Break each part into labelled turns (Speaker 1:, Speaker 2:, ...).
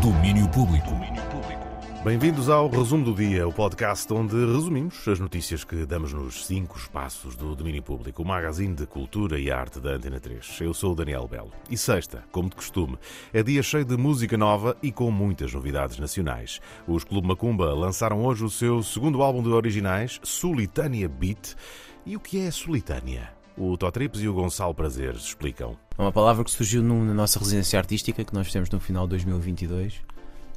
Speaker 1: Domínio Público.
Speaker 2: Bem-vindos ao Resumo do Dia, o podcast onde resumimos as notícias que damos nos cinco espaços do domínio público, o magazine de cultura e arte da Antena 3. Eu sou o Daniel Belo. E sexta, como de costume, é dia cheio de música nova e com muitas novidades nacionais. Os Clube Macumba lançaram hoje o seu segundo álbum de originais, Solitânia Beat. E o que é Solitânia? O Totrips e o Gonçalo Prazeres explicam.
Speaker 3: É uma palavra que surgiu na nossa residência artística que nós fizemos no final de 2022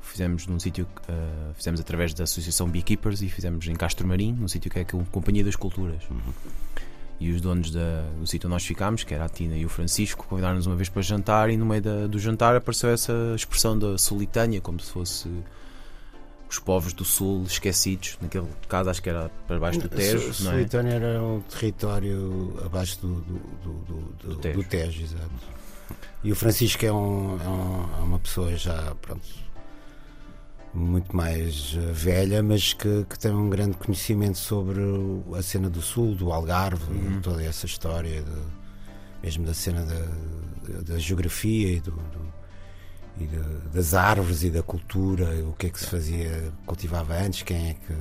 Speaker 3: fizemos num sítio uh, fizemos através da Associação Beekeepers e fizemos em Castro Marim, num sítio que é a Companhia das Culturas. Uhum. E os donos da, do sítio onde nós ficámos, que era a Tina e o Francisco, convidaram-nos uma vez para jantar e no meio da, do jantar apareceu essa expressão da solitânia, como se fosse os povos do sul esquecidos, naquele caso acho que era para baixo do Tejo.
Speaker 4: A Solitânia é? era um território abaixo do, do, do, do, Tejo. do Tejo, exato. E o Francisco é, um, é, um, é uma pessoa já, pronto, muito mais eh, velha, mas que, que, tem um grande conhecimento sobre a cena do Sul, do Algarve, uhum. toda essa história, de, mesmo da cena da, da geografia e, do, do, e de, das árvores e da cultura, o que é que se fazia, cultivava antes, quem é que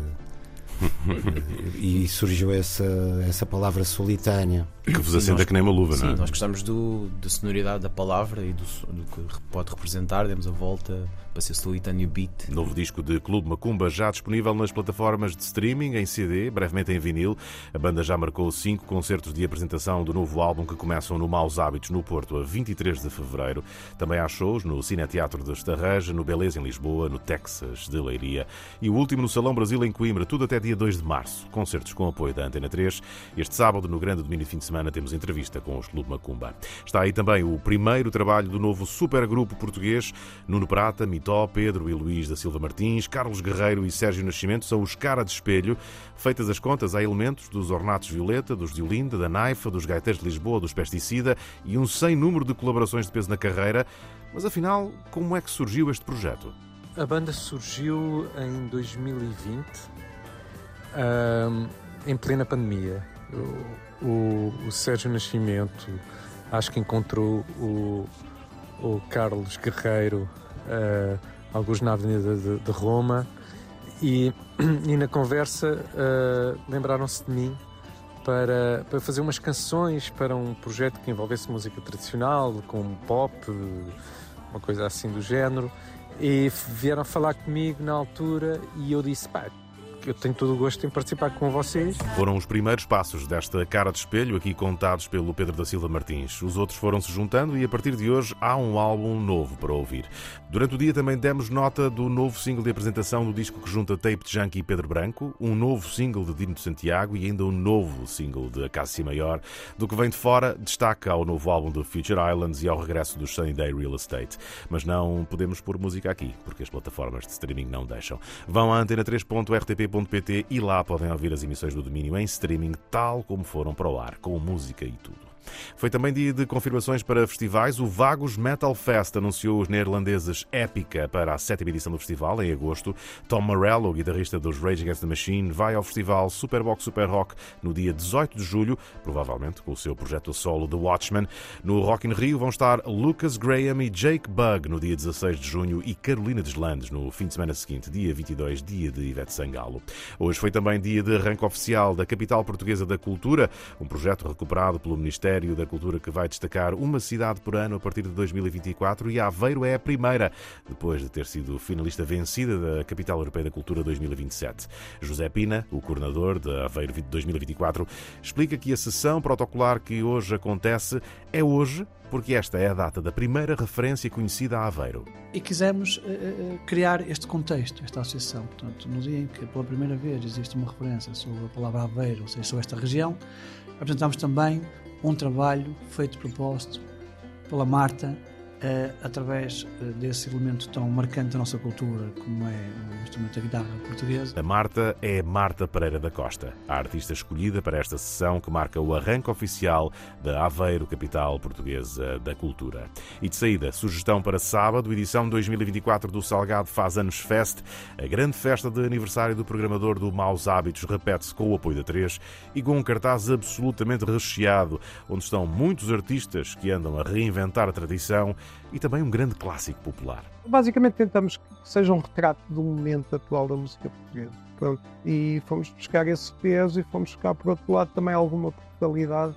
Speaker 4: e surgiu essa, essa palavra solitânea.
Speaker 2: Que vos assenta que nem uma luva,
Speaker 3: sim,
Speaker 2: não é?
Speaker 3: nós gostamos do, da sonoridade da palavra e do, do, que pode representar. Demos a volta para ser solitâneo beat.
Speaker 2: Novo disco de Clube Macumba já disponível nas plataformas de streaming, em CD, brevemente em vinil. A banda já marcou cinco concertos de apresentação do novo álbum que começam no Maus Hábitos, no Porto, a 23 de fevereiro. Também há shows no Cineteatro de Estarreja, no Beleza, em Lisboa, no Texas de Leiria e o último no Salão Brasil, em Coimbra, tudo até dia 2 de março. Concertos com apoio da Antena 3. Este sábado, no Grande Domínio Fim de Semana, temos entrevista com os Clube Macumba. Está aí também o primeiro trabalho do novo supergrupo português. Nuno Prata, Mitó, Pedro e Luís da Silva Martins, Carlos Guerreiro e Sérgio Nascimento são os cara de espelho. Feitas as contas, há elementos dos Ornatos Violeta, dos de Olinda, da Naifa, dos Gaiteiros de Lisboa, dos Pesticida e um sem número de colaborações de peso na carreira. Mas afinal, como é que surgiu este projeto?
Speaker 5: A banda surgiu em 2020, um, em plena pandemia. O, o, o, Sérgio Nascimento acho que encontrou o, o Carlos Guerreiro, uh, alguns na Avenida de, de Roma, e, e, na conversa uh, lembraram-se de mim para, para fazer umas canções para um projeto que envolvesse música tradicional, com pop, uma coisa assim do género. E vieram falar comigo na altura e eu disse: pá, eu tenho todo o gosto em participar com vocês.
Speaker 2: Foram os primeiros passos desta cara de espelho, aqui contados pelo Pedro da Silva Martins. Os outros foram se juntando e a partir de hoje há um álbum novo para ouvir. Durante o dia também demos nota do novo single de apresentação do disco que junta Tape Junkie e Pedro Branco, um novo single de Dino de Santiago e ainda um novo single de Acácia Maior. Do que vem de fora, destaca ao novo álbum do Future Islands e ao regresso do Sunny Day Real Estate. Mas não podemos pôr música aqui, porque as plataformas de streaming não deixam. Vão a antena3.rtp e lá podem ouvir as emissões do domínio em streaming, tal como foram para o ar, com música e tudo. Foi também dia de confirmações para festivais. O Vagos Metal Fest anunciou os neerlandeses Épica para a sétima edição do festival, em agosto. Tom Morello, guitarrista dos Rage Against the Machine, vai ao festival Superbox Super Rock no dia 18 de julho, provavelmente com o seu projeto solo The Watchmen. No Rock in Rio vão estar Lucas Graham e Jake Bug no dia 16 de junho e Carolina Deslandes no fim de semana seguinte, dia 22, dia de Ivete Sangalo. Hoje foi também dia de arranque oficial da Capital Portuguesa da Cultura, um projeto recuperado pelo Ministério Ministério da Cultura que vai destacar uma cidade por ano a partir de 2024 e Aveiro é a primeira, depois de ter sido finalista vencida da Capital Europeia da Cultura 2027. José Pina, o coordenador da Aveiro 2024, explica que a sessão protocolar que hoje acontece é hoje porque esta é a data da primeira referência conhecida a Aveiro.
Speaker 6: E quisemos uh, criar este contexto, esta associação. Portanto, no dia em que pela primeira vez existe uma referência sobre a palavra Aveiro, ou seja, sobre esta região, apresentamos também um trabalho feito de propósito pela Marta através uh, desse elemento tão marcante da nossa cultura, como é o instrumento da guitarra portuguesa.
Speaker 2: A Marta é Marta Pereira da Costa, a artista escolhida para esta sessão que marca o arranque oficial da Aveiro, capital portuguesa da cultura. E de saída, sugestão para sábado, edição 2024 do Salgado Faz Anos Fest, a grande festa de aniversário do programador do Maus Hábitos repete-se com o apoio da 3 e com um cartaz absolutamente recheado, onde estão muitos artistas que andam a reinventar a tradição e também um grande clássico popular.
Speaker 1: Basicamente tentamos que seja um retrato do momento atual da música portuguesa. Pronto. E fomos buscar esse peso e fomos buscar, por outro lado, também alguma Portugalidade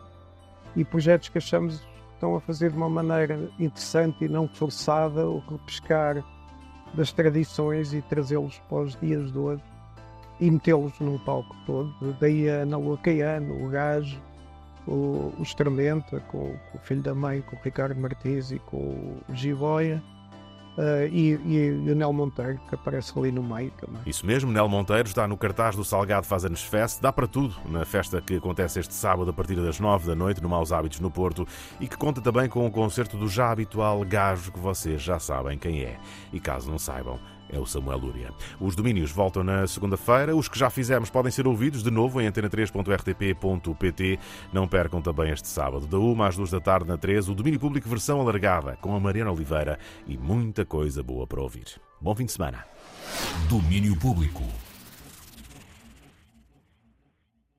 Speaker 1: e projetos que achamos estão a fazer de uma maneira interessante e não forçada o repescar das tradições e trazê-los para os dias de hoje e metê-los no palco todo. Daí a Ana Caiano, o Gajo, o, o Estrementa, com, com, o filho da mãe, com o Ricardo Martins e com o Giboia. Uh, e, e, e, o Nel Monteiro, que aparece ali no meio também.
Speaker 2: Isso mesmo, Nel Monteiro está no cartaz do Salgado Faz Anos Fest, dá para tudo na festa que acontece este sábado a partir das nove da noite no Maus Hábitos no Porto e que conta também com o concerto do já habitual gajo que vocês já sabem quem é. E caso não saibam, é o Samuel Lúria. Os domínios voltam na segunda-feira. Os que já fizemos podem ser ouvidos de novo em antena3.rtp.pt. Não percam também este sábado, da 1 às 2 da tarde na 3, o domínio público versão alargada, com a Mariana Oliveira e muita coisa boa para ouvir. Bom fim de semana. Domínio Público.